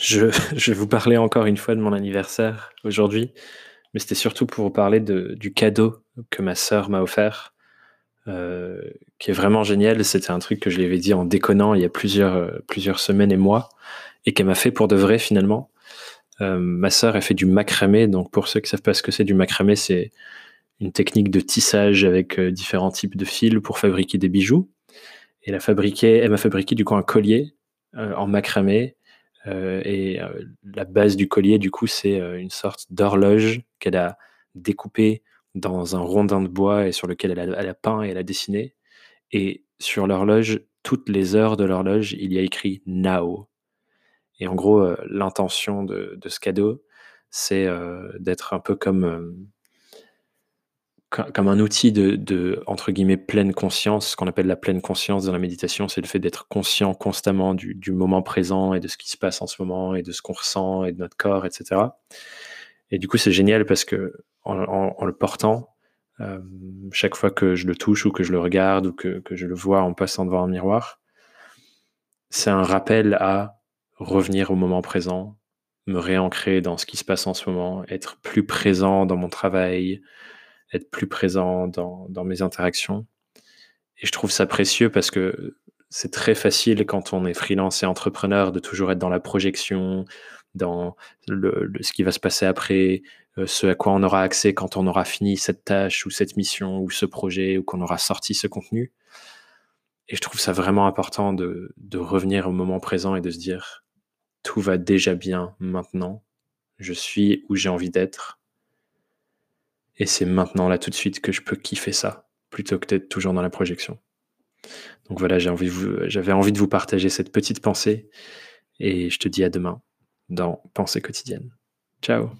Je, je vais vous parler encore une fois de mon anniversaire aujourd'hui, mais c'était surtout pour vous parler de, du cadeau que ma sœur m'a offert, euh, qui est vraiment génial. C'était un truc que je lui avais dit en déconnant il y a plusieurs, euh, plusieurs semaines et mois, et qu'elle m'a fait pour de vrai finalement. Euh, ma sœur a fait du macramé, donc pour ceux qui savent pas ce que c'est du macramé, c'est une technique de tissage avec euh, différents types de fils pour fabriquer des bijoux. Et elle a fabriqué, m'a fabriqué du coup un collier euh, en macramé et euh, la base du collier, du coup, c'est euh, une sorte d'horloge qu'elle a découpée dans un rondin de bois et sur lequel elle a, peint et elle a dessiné. Et sur l'horloge, toutes les heures de l'horloge, il y a écrit Now. Et en gros, euh, l'intention de, de ce cadeau, c'est euh, d'être un peu comme, euh, co- comme un outil de, entre guillemets, pleine conscience. Ce qu'on appelle la pleine conscience dans la méditation, c'est le fait d'être conscient constamment du, moment présent et de ce qui se passe en ce moment et de ce qu'on ressent et de notre corps, etc. Et du coup, c'est génial parce que en, le portant, euh, chaque fois que je le touche ou que je le regarde ou que je le vois en passant devant un miroir, c'est un rappel à revenir au moment présent, me réancrer dans ce qui se passe en ce moment, être plus présent dans mon travail, être plus présent dans, mes interactions. Et je trouve ça précieux parce que c'est très facile quand on est freelance et entrepreneur de toujours être dans la projection, dans ce qui va se passer après, euh, ce à quoi on aura accès quand on aura fini cette tâche ou cette mission ou ce projet ou qu'on aura sorti ce contenu. Et je trouve ça vraiment important de, de revenir au moment présent et de se dire tout va déjà bien maintenant, je suis où j'ai envie d'être et c'est maintenant là tout de suite que je peux kiffer ça plutôt que d'être toujours dans la projection. Donc voilà, j'avais envie de vous partager cette petite pensée et je te dis à demain dans Pensée quotidienne. Ciao